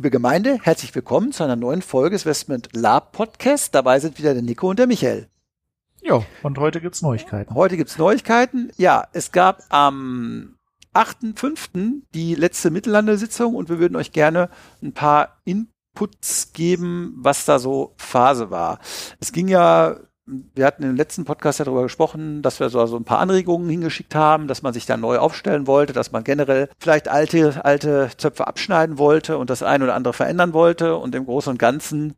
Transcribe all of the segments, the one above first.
Liebe Gemeinde, herzlich willkommen zu einer neuen Folge des Westment Lab Podcast. Dabei sind wieder der Nico und der Michael. Ja, und heute gibt's Neuigkeiten. Heute gibt's Neuigkeiten. Ja, es gab am 8.5. die letzte Mittellandesitzung und wir würden euch gerne ein paar Inputs geben, was da so Phase war. Es ging ja wir hatten im letzten Podcast ja darüber gesprochen, dass wir so also ein paar Anregungen hingeschickt haben, dass man sich da neu aufstellen wollte, dass man generell vielleicht alte, alte Zöpfe abschneiden wollte und das eine oder andere verändern wollte. Und im Großen und Ganzen,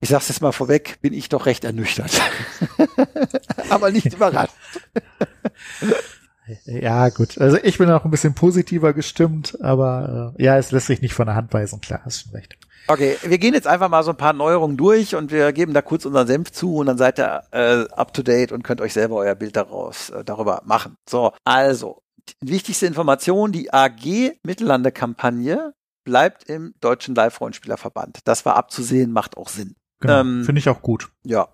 ich sag's jetzt mal vorweg, bin ich doch recht ernüchtert. Aber nicht überrascht. Ja, gut. Also ich bin auch ein bisschen positiver gestimmt, aber äh, ja, es lässt sich nicht von der Hand weisen, klar, hast schon recht. Okay, wir gehen jetzt einfach mal so ein paar Neuerungen durch und wir geben da kurz unseren Senf zu und dann seid ihr äh, up to date und könnt euch selber euer Bild daraus äh, darüber machen. So, also wichtigste Information: Die AG Mittellande-Kampagne bleibt im Deutschen Live-Rollenspielerverband. Das war abzusehen, macht auch Sinn. Genau, ähm, Finde ich auch gut. Ja.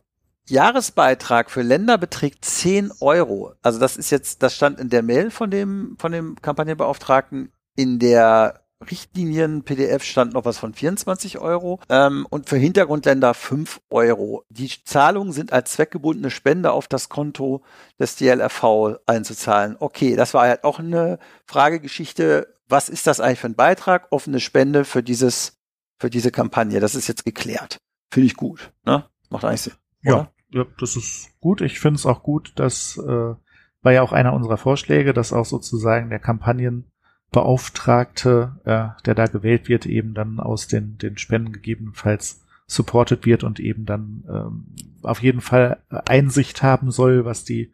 Jahresbeitrag für Länder beträgt 10 Euro. Also das ist jetzt, das stand in der Mail von dem, von dem Kampagnenbeauftragten. In der Richtlinien PDF stand noch was von 24 Euro ähm, und für Hintergrundländer 5 Euro. Die Zahlungen sind als zweckgebundene Spende auf das Konto des DLRV einzuzahlen. Okay, das war halt auch eine Fragegeschichte. Was ist das eigentlich für ein Beitrag? Offene Spende für dieses, für diese Kampagne. Das ist jetzt geklärt. Finde ich gut. Ne? Macht eigentlich Sinn. Ja, ja, das ist gut. Ich finde es auch gut, dass äh, war ja auch einer unserer Vorschläge, dass auch sozusagen der Kampagnen Beauftragte, äh, der da gewählt wird, eben dann aus den, den Spenden gegebenenfalls supported wird und eben dann ähm, auf jeden Fall Einsicht haben soll, was die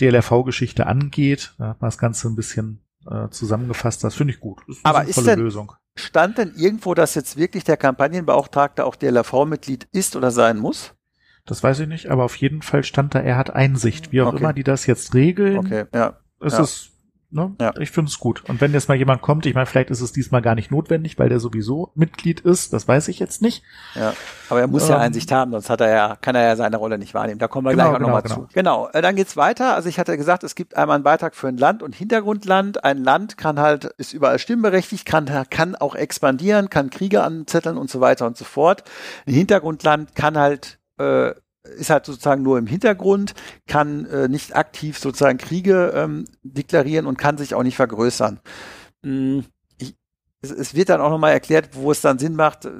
DLRV-Geschichte angeht. Da hat man das Ganze ein bisschen äh, zusammengefasst. Das finde ich gut. Das ist eine Aber ist denn, Lösung. Stand denn irgendwo, dass jetzt wirklich der Kampagnenbeauftragte auch DLRV-Mitglied ist oder sein muss? Das weiß ich nicht, aber auf jeden Fall stand da, er hat Einsicht. Wie auch okay. immer die das jetzt regeln. Okay, ja. Es ja. ist Ne? Ja. Ich finde es gut. Und wenn jetzt mal jemand kommt, ich meine, vielleicht ist es diesmal gar nicht notwendig, weil der sowieso Mitglied ist, das weiß ich jetzt nicht. Ja, aber er muss ähm, ja Einsicht haben, sonst hat er ja, kann er ja seine Rolle nicht wahrnehmen. Da kommen wir genau, gleich auch genau, nochmal genau. zu. Genau, äh, dann geht's weiter. Also ich hatte gesagt, es gibt einmal einen Beitrag für ein Land und Hintergrundland. Ein Land kann halt, ist überall stimmberechtigt, kann, kann auch expandieren, kann Kriege anzetteln und so weiter und so fort. Ein Hintergrundland kann halt äh, ist halt sozusagen nur im Hintergrund, kann äh, nicht aktiv sozusagen Kriege ähm, deklarieren und kann sich auch nicht vergrößern. Ich, es, wird dann auch nochmal erklärt, wo es dann Sinn macht, äh,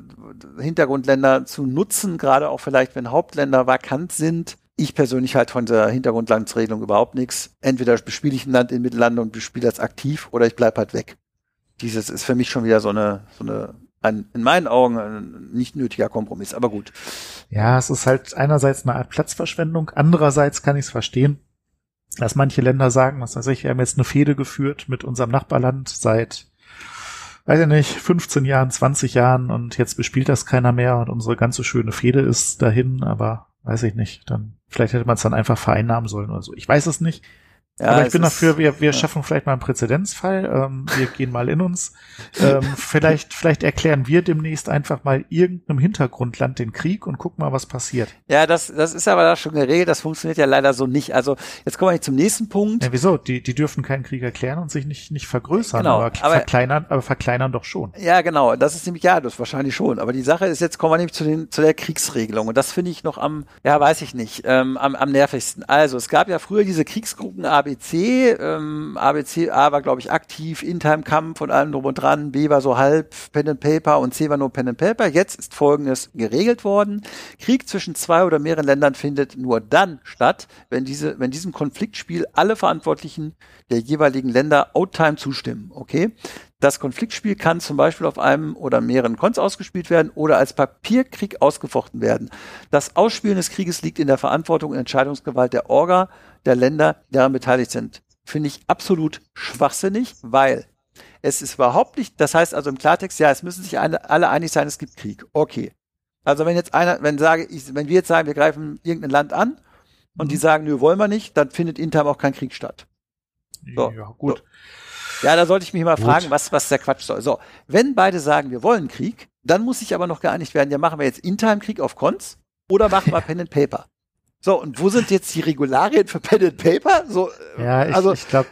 Hintergrundländer zu nutzen, gerade auch vielleicht, wenn Hauptländer vakant sind. Ich persönlich halt von der Hintergrundlandsregelung überhaupt nichts. Entweder bespiele ich ein Land in Mittellande und bespiele das aktiv oder ich bleib halt weg. Dieses ist für mich schon wieder so eine, so eine ein, in meinen Augen ein nicht nötiger Kompromiss, aber gut. Ja, es ist halt einerseits eine Art Platzverschwendung, andererseits kann ich es verstehen, dass manche Länder sagen, was weiß ich, wir haben jetzt eine Fehde geführt mit unserem Nachbarland seit, weiß ich nicht, 15 Jahren, 20 Jahren und jetzt bespielt das keiner mehr und unsere ganze schöne Fehde ist dahin, aber weiß ich nicht, dann vielleicht hätte man es dann einfach vereinnahmen sollen oder so. Ich weiß es nicht. Ja, Aber ich bin dafür, wir, wir ja. schaffen vielleicht mal einen Präzedenzfall. Ähm, wir gehen mal in uns. Ähm, vielleicht, vielleicht erklären wir demnächst einfach mal irgendeinem Hintergrundland den Krieg und gucken mal, was passiert. Ja, das, das ist aber da schon geregelt. Das funktioniert ja leider so nicht. Also jetzt kommen wir zum nächsten Punkt. Ja, wieso? Die, die dürfen keinen Krieg erklären und sich nicht, nicht vergrößern, genau, aber, aber verkleinern, aber verkleinern doch schon. Ja, genau. Das ist nämlich, ja, das wahrscheinlich schon. Aber die Sache ist, jetzt kommen wir nämlich zu, den, zu der Kriegsregelung. Und das finde ich noch am, ja, weiß ich nicht, ähm, am, am nervigsten. Also es gab ja früher diese Kriegsgruppen AB ABC. Ähm, ABC A war, glaube ich, aktiv, In-Time-Kampf und allem drum und dran. B war so halb Pen and Paper und C war nur Pen and Paper. Jetzt ist Folgendes geregelt worden. Krieg zwischen zwei oder mehreren Ländern findet nur dann statt, wenn diese, wenn diesem Konfliktspiel alle Verantwortlichen der jeweiligen Länder Outtime zustimmen. Okay? Das Konfliktspiel kann zum Beispiel auf einem oder mehreren Cons ausgespielt werden oder als Papierkrieg ausgefochten werden. Das Ausspielen des Krieges liegt in der Verantwortung und Entscheidungsgewalt der Orga der Länder, die daran beteiligt sind. Finde ich absolut schwachsinnig, weil Es ist überhaupt nicht, das heißt also im Klartext, ja, es müssen sich alle, alle einig sein, es gibt Krieg. Okay. Also wenn jetzt einer, wenn sage ich, wenn wir jetzt sagen, wir greifen irgendein Land an und mhm. die sagen, nö, wollen wir nicht, dann findet in auch kein Krieg statt. So. Ja, gut. So. Ja, da sollte ich mich mal gut. fragen, was, was der Quatsch soll. So, wenn beide sagen, wir wollen Krieg, dann muss sich aber noch geeinigt werden, ja, machen wir jetzt In-Time-Krieg auf Cons oder machen wir Pen and Paper? So, und wo sind jetzt die Regularien für Pen and Paper? So, ja, ich, also, ich glaube,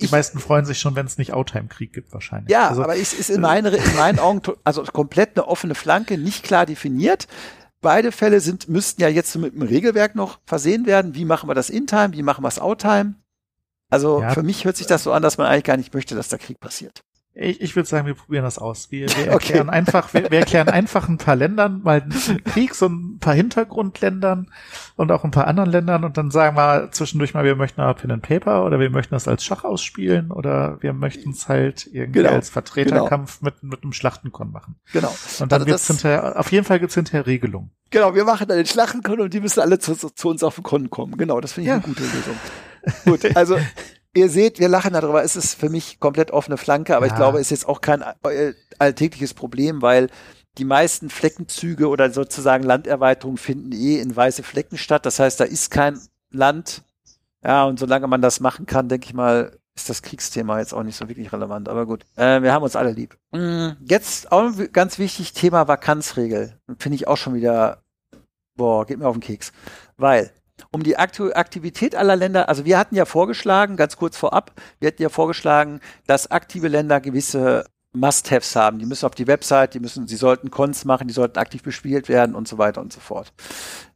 die meisten freuen sich schon, wenn es nicht Outtime-Krieg gibt, wahrscheinlich. Ja, also, aber es ist in, meine, in meinen Augen also komplett eine offene Flanke, nicht klar definiert. Beide Fälle sind, müssten ja jetzt mit dem Regelwerk noch versehen werden. Wie machen wir das In-Time? Wie machen wir es Outtime? Also ja, für mich hört sich das so an, dass man eigentlich gar nicht möchte, dass da Krieg passiert. Ich, ich würde sagen, wir probieren das aus. Wir, wir erklären okay. einfach, wir, wir, erklären einfach ein paar Ländern mal einen Krieg, so ein paar Hintergrundländern und auch ein paar anderen Ländern und dann sagen wir zwischendurch mal, wir möchten aber Pen and Paper oder wir möchten das als Schach ausspielen oder wir möchten es halt irgendwie genau. als Vertreterkampf genau. mit, mit einem Schlachtenkon machen. Genau. Und dann also gibt's hinterher, auf jeden Fall gibt's hinterher Regelungen. Genau, wir machen dann den Schlachtenkon und die müssen alle zu, zu uns auf den Kon kommen. Genau, das finde ich ja. eine gute Lösung. Gut, also ihr seht, wir lachen darüber. Es ist für mich komplett offene Flanke, aber ja. ich glaube, es ist jetzt auch kein äh, alltägliches Problem, weil die meisten Fleckenzüge oder sozusagen Landerweiterungen finden eh in weiße Flecken statt. Das heißt, da ist kein Land. Ja, und solange man das machen kann, denke ich mal, ist das Kriegsthema jetzt auch nicht so wirklich relevant. Aber gut, äh, wir haben uns alle lieb. Mm, jetzt auch ganz wichtig, Thema Vakanzregel. Finde ich auch schon wieder, boah, geht mir auf den Keks. Weil um die Aktivität aller Länder, also wir hatten ja vorgeschlagen, ganz kurz vorab, wir hatten ja vorgeschlagen, dass aktive Länder gewisse Must-Haves haben. Die müssen auf die Website, die müssen, sie sollten Cons machen, die sollten aktiv bespielt werden und so weiter und so fort.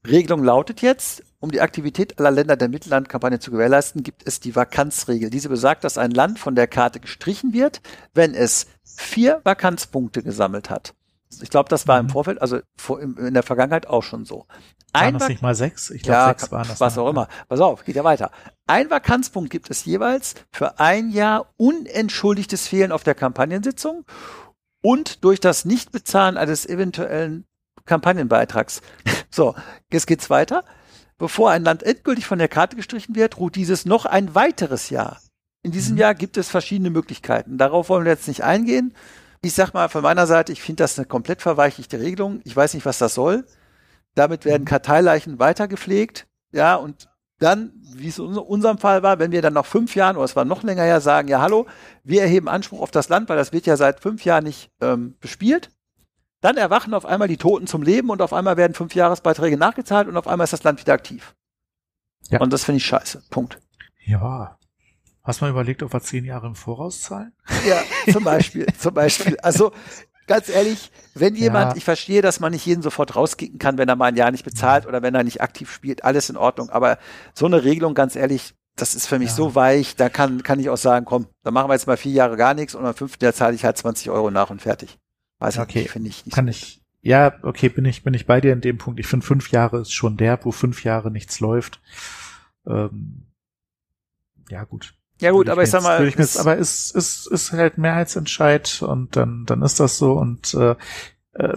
Regelung lautet jetzt, um die Aktivität aller Länder der Mittellandkampagne zu gewährleisten, gibt es die Vakanzregel. Diese besagt, dass ein Land von der Karte gestrichen wird, wenn es vier Vakanzpunkte gesammelt hat. Ich glaube, das war im mhm. Vorfeld, also in der Vergangenheit auch schon so. Ein waren das nicht mal sechs? Ich glaube, ja, sechs waren das. Was auch immer. Pass auf, geht ja weiter. Ein Vakanzpunkt gibt es jeweils für ein Jahr unentschuldigtes Fehlen auf der Kampagnensitzung und durch das Nichtbezahlen eines eventuellen Kampagnenbeitrags. So, jetzt geht's weiter. Bevor ein Land endgültig von der Karte gestrichen wird, ruht dieses noch ein weiteres Jahr. In diesem mhm. Jahr gibt es verschiedene Möglichkeiten. Darauf wollen wir jetzt nicht eingehen. Ich sag mal von meiner Seite, ich finde das eine komplett verweichlichte Regelung. Ich weiß nicht, was das soll. Damit werden mhm. Karteileichen weitergepflegt. Ja, und dann, wie es in unserem Fall war, wenn wir dann nach fünf Jahren oder es war noch länger her, sagen, ja, hallo, wir erheben Anspruch auf das Land, weil das wird ja seit fünf Jahren nicht ähm, bespielt. Dann erwachen auf einmal die Toten zum Leben und auf einmal werden fünf Jahresbeiträge nachgezahlt und auf einmal ist das Land wieder aktiv. Ja. Und das finde ich scheiße. Punkt. Ja, Hast du mal überlegt, ob wir zehn Jahre im Voraus zahlen? Ja, zum Beispiel, zum Beispiel. Also ganz ehrlich, wenn jemand, ja. ich verstehe, dass man nicht jeden sofort rauskicken kann, wenn er mal ein Jahr nicht bezahlt oder wenn er nicht aktiv spielt, alles in Ordnung. Aber so eine Regelung, ganz ehrlich, das ist für mich ja. so weich, da kann, kann ich auch sagen, komm, dann machen wir jetzt mal vier Jahre gar nichts und am fünften Jahr zahle ich halt 20 Euro nach und fertig. Weiß okay. nicht, finde ich nicht. Kann so ich, ja, okay, bin ich, bin ich bei dir in dem Punkt. Ich finde, fünf Jahre ist schon der, wo fünf Jahre nichts läuft. Ähm, ja, gut. Ja gut, aber ich sag mal, ich jetzt, aber es ist, ist, ist halt Mehrheitsentscheid und dann, dann ist das so und äh, äh,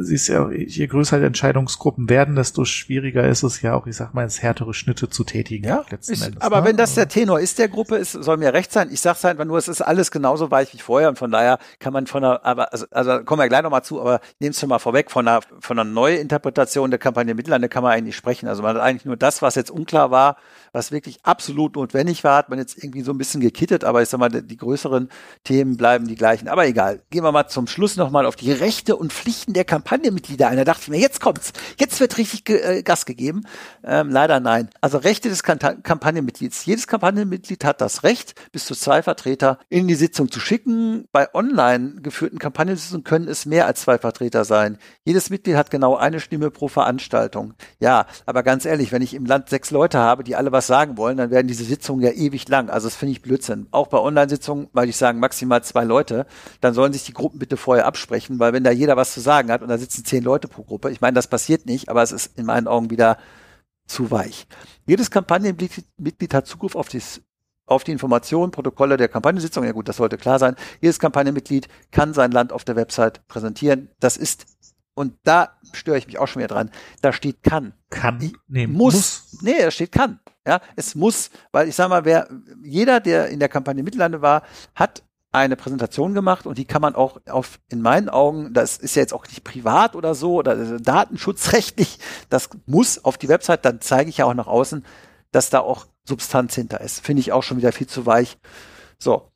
siehst ja, je größer die Entscheidungsgruppen werden, desto schwieriger ist es ja auch, ich sag mal, es härtere Schnitte zu tätigen. Ja, ich, Endes, aber ne? wenn das der Tenor ist der Gruppe, ist, soll mir recht sein. Ich sag's einfach nur, es ist alles genauso weich wie vorher und von daher kann man von einer, aber, also, also kommen wir gleich nochmal zu, aber nehm's schon mal vorweg, von einer, von einer Neuinterpretation der Kampagne Mittellande kann man eigentlich sprechen. Also man hat eigentlich nur das, was jetzt unklar war, was wirklich absolut notwendig war, hat man jetzt irgendwie so ein bisschen gekittet, aber ich sag mal, die größeren Themen bleiben die gleichen. Aber egal. Gehen wir mal zum Schluss nochmal auf die Rechte und Pflichten der Kampagnenmitglieder ein. Da dachte ich mir, jetzt kommt's. Jetzt wird richtig äh, Gas gegeben. Ähm, leider nein. Also Rechte des Kampagnenmitglieds. Jedes Kampagnenmitglied hat das Recht, bis zu zwei Vertreter in die Sitzung zu schicken. Bei online geführten Kampagnensitzungen können es mehr als zwei Vertreter sein. Jedes Mitglied hat genau eine Stimme pro Veranstaltung. Ja, aber ganz ehrlich, wenn ich im Land sechs Leute habe, die alle was was sagen wollen, dann werden diese Sitzungen ja ewig lang. Also das finde ich Blödsinn. Auch bei Online-Sitzungen, weil ich sagen, maximal zwei Leute, dann sollen sich die Gruppen bitte vorher absprechen, weil wenn da jeder was zu sagen hat und da sitzen zehn Leute pro Gruppe, ich meine, das passiert nicht, aber es ist in meinen Augen wieder zu weich. Jedes Kampagnenmitglied hat Zugriff auf, dies, auf die Informationen, Protokolle der Kampagnensitzung. Ja gut, das sollte klar sein. Jedes Kampagnenmitglied kann sein Land auf der Website präsentieren. Das ist und da störe ich mich auch schon wieder dran, da steht kann. Kann. Nee, muss. muss. Nee, da steht kann. Ja, es muss, weil ich sag mal, wer, jeder, der in der Kampagne Mittellande war, hat eine Präsentation gemacht und die kann man auch auf, in meinen Augen, das ist ja jetzt auch nicht privat oder so oder datenschutzrechtlich, das muss auf die Website, dann zeige ich ja auch nach außen, dass da auch Substanz hinter ist. Finde ich auch schon wieder viel zu weich. So.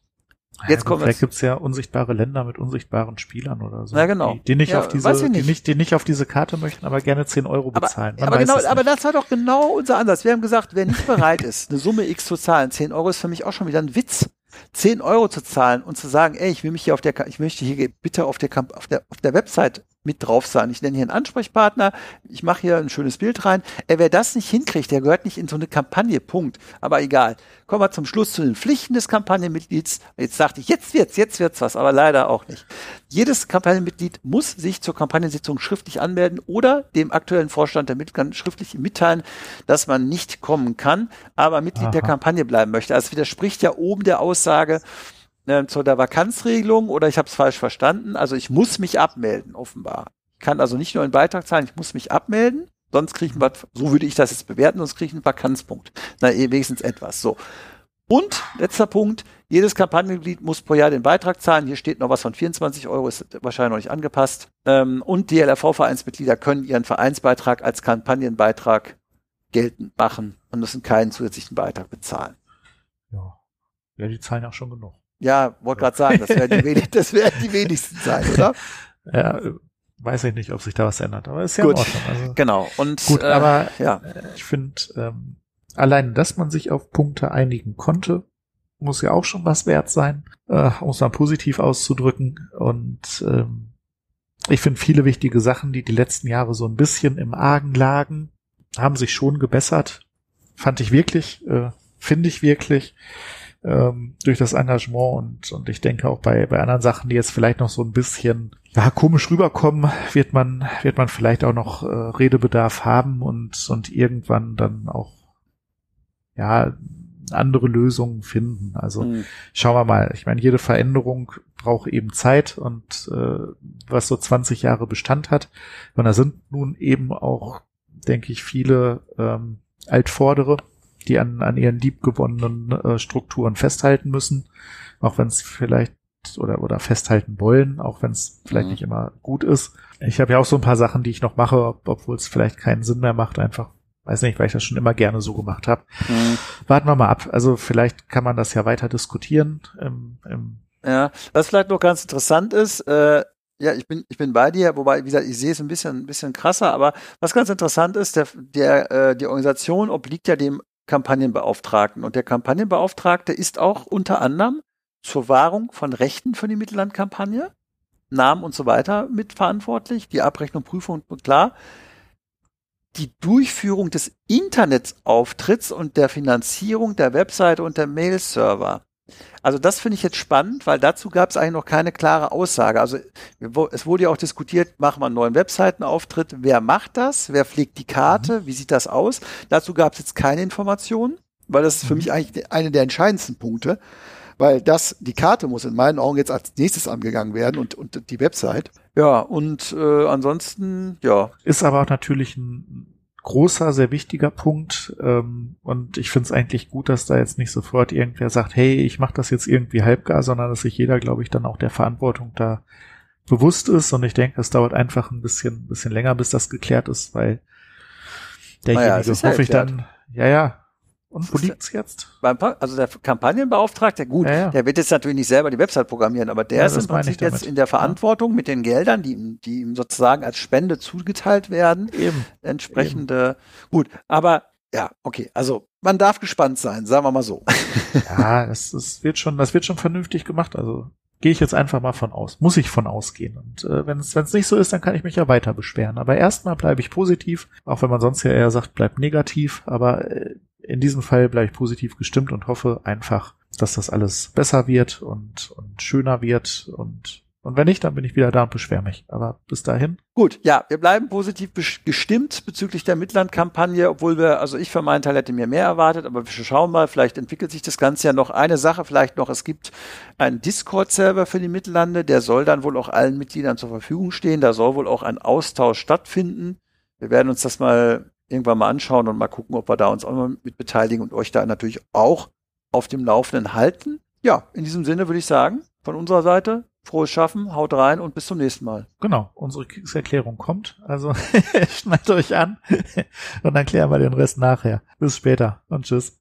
Jetzt ja, kommen vielleicht gibt es ja unsichtbare Länder mit unsichtbaren Spielern oder so. Ja, genau. Die, die nicht ja, auf diese, nicht. Die, nicht, die nicht auf diese Karte möchten, aber gerne 10 Euro bezahlen. Aber, aber genau, aber das war doch genau unser Ansatz. Wir haben gesagt, wer nicht bereit ist, eine Summe X zu zahlen, 10 Euro ist für mich auch schon wieder ein Witz. 10 Euro zu zahlen und zu sagen, ey, ich will mich hier auf der, ich möchte hier bitte auf der, auf der, auf der Website mit drauf sein. Ich nenne hier einen Ansprechpartner, ich mache hier ein schönes Bild rein. Ey, wer das nicht hinkriegt, der gehört nicht in so eine Kampagne, Punkt. Aber egal. Kommen wir zum Schluss zu den Pflichten des Kampagnenmitglieds. Jetzt dachte ich, jetzt wird's, jetzt wird's was, aber leider auch nicht. Jedes Kampagnenmitglied muss sich zur Kampagnensitzung schriftlich anmelden oder dem aktuellen Vorstand der Mitglieder schriftlich mitteilen, dass man nicht kommen kann, aber Mitglied Aha. der Kampagne bleiben möchte. Also es widerspricht ja oben der Aussage, äh, zu der Vakanzregelung oder ich habe es falsch verstanden. Also ich muss mich abmelden, offenbar. Ich kann also nicht nur einen Beitrag zahlen, ich muss mich abmelden. Sonst kriege ich was, so würde ich das jetzt bewerten, sonst kriege ich einen Vakanzpunkt. Na, eh wenigstens etwas. So. Und letzter Punkt, jedes Kampagnenmitglied muss pro Jahr den Beitrag zahlen. Hier steht noch was von 24 Euro, ist wahrscheinlich noch nicht angepasst. Ähm, und DLRV-Vereinsmitglieder können ihren Vereinsbeitrag als Kampagnenbeitrag geltend machen und müssen keinen zusätzlichen Beitrag bezahlen. Ja, ja die zahlen auch schon genug. Ja, wollte gerade sagen, das werden die, wenig, das werden die wenigsten sein, oder? Ja, weiß ich nicht, ob sich da was ändert, aber ist ja gut. in Ordnung. Also, genau. Und gut, äh, aber ja. ich finde, ähm, allein, dass man sich auf Punkte einigen konnte, muss ja auch schon was wert sein, äh, um es mal positiv auszudrücken. Und ähm, ich finde viele wichtige Sachen, die die letzten Jahre so ein bisschen im Argen lagen, haben sich schon gebessert. Fand ich wirklich, äh, finde ich wirklich ähm, durch das Engagement und, und ich denke auch bei, bei anderen Sachen, die jetzt vielleicht noch so ein bisschen ja, komisch rüberkommen, wird man, wird man vielleicht auch noch äh, Redebedarf haben und, und irgendwann dann auch ja andere Lösungen finden. Also mhm. schauen wir mal. Ich meine, jede Veränderung braucht eben Zeit und äh, was so 20 Jahre Bestand hat. Und da sind nun eben auch, denke ich, viele ähm, Altvordere, die an, an ihren liebgewonnenen äh, Strukturen festhalten müssen, auch wenn es vielleicht oder oder festhalten wollen, auch wenn es vielleicht mhm. nicht immer gut ist. Ich habe ja auch so ein paar Sachen, die ich noch mache, obwohl es vielleicht keinen Sinn mehr macht, einfach weiß nicht, weil ich das schon immer gerne so gemacht habe. Mhm. Warten wir mal ab. Also vielleicht kann man das ja weiter diskutieren. Im, im ja, was vielleicht noch ganz interessant ist, äh, ja, ich bin, ich bin bei dir, wobei, wie gesagt, ich sehe es ein bisschen, ein bisschen krasser, aber was ganz interessant ist, der, der, äh, die Organisation obliegt ja dem Kampagnenbeauftragten. Und der Kampagnenbeauftragte ist auch unter anderem zur Wahrung von Rechten für die Mittellandkampagne, Namen und so weiter mitverantwortlich, die Abrechnung, Prüfung und klar, die Durchführung des Internetauftritts und der Finanzierung der Webseite und der Mail-Server. Also das finde ich jetzt spannend, weil dazu gab es eigentlich noch keine klare Aussage. Also es wurde ja auch diskutiert, machen wir einen neuen Webseitenauftritt, wer macht das, wer pflegt die Karte, mhm. wie sieht das aus? Dazu gab es jetzt keine Informationen, weil das ist für mhm. mich eigentlich eine der entscheidendsten Punkte, weil das, die Karte muss in meinen Augen jetzt als nächstes angegangen werden und, und die Website. Ja, und äh, ansonsten, ja. Ist aber auch natürlich ein großer, sehr wichtiger Punkt. Ähm, und ich finde es eigentlich gut, dass da jetzt nicht sofort irgendwer sagt, hey, ich mache das jetzt irgendwie halbgar, sondern dass sich jeder, glaube ich, dann auch der Verantwortung da bewusst ist. Und ich denke, es dauert einfach ein bisschen, bisschen länger, bis das geklärt ist, weil derjenige, naja, hoffe ich dann, ja, ja, und wo liegt's jetzt? Also der Kampagnenbeauftragte, gut, ja, ja. der wird jetzt natürlich nicht selber die Website programmieren, aber der ja, ist im Prinzip jetzt in der Verantwortung mit den Geldern, die ihm, die ihm sozusagen als Spende zugeteilt werden. Eben. Entsprechende, Eben. gut, aber ja, okay, also man darf gespannt sein, sagen wir mal so. Ja, das, das wird schon, das wird schon vernünftig gemacht. Also gehe ich jetzt einfach mal von aus. Muss ich von ausgehen. Und äh, wenn es nicht so ist, dann kann ich mich ja weiter beschweren. Aber erstmal bleibe ich positiv, auch wenn man sonst ja eher sagt, bleib negativ. Aber äh, in diesem Fall bleibe ich positiv gestimmt und hoffe einfach, dass das alles besser wird und, und schöner wird und Und wenn nicht, dann bin ich wieder da und beschwer mich. Aber bis dahin. Gut, ja, wir bleiben positiv gestimmt bezüglich der Mitlandkampagne, obwohl wir, also ich für meinen Teil hätte mir mehr erwartet, aber wir schauen mal, vielleicht entwickelt sich das Ganze ja noch. Eine Sache vielleicht noch, es gibt einen Discord-Server für die Mittellande, der soll dann wohl auch allen Mitgliedern zur Verfügung stehen. Da soll wohl auch ein Austausch stattfinden. Wir werden uns das mal irgendwann mal anschauen und mal gucken, ob wir da uns auch mal mit beteiligen und euch da natürlich auch auf dem Laufenden halten. Ja, in diesem Sinne würde ich sagen, von unserer Seite frohes Schaffen, haut rein und bis zum nächsten Mal. Genau, unsere Kriegserklärung kommt. Also schneidet euch an und dann klären wir den Rest nachher. Bis später und tschüss.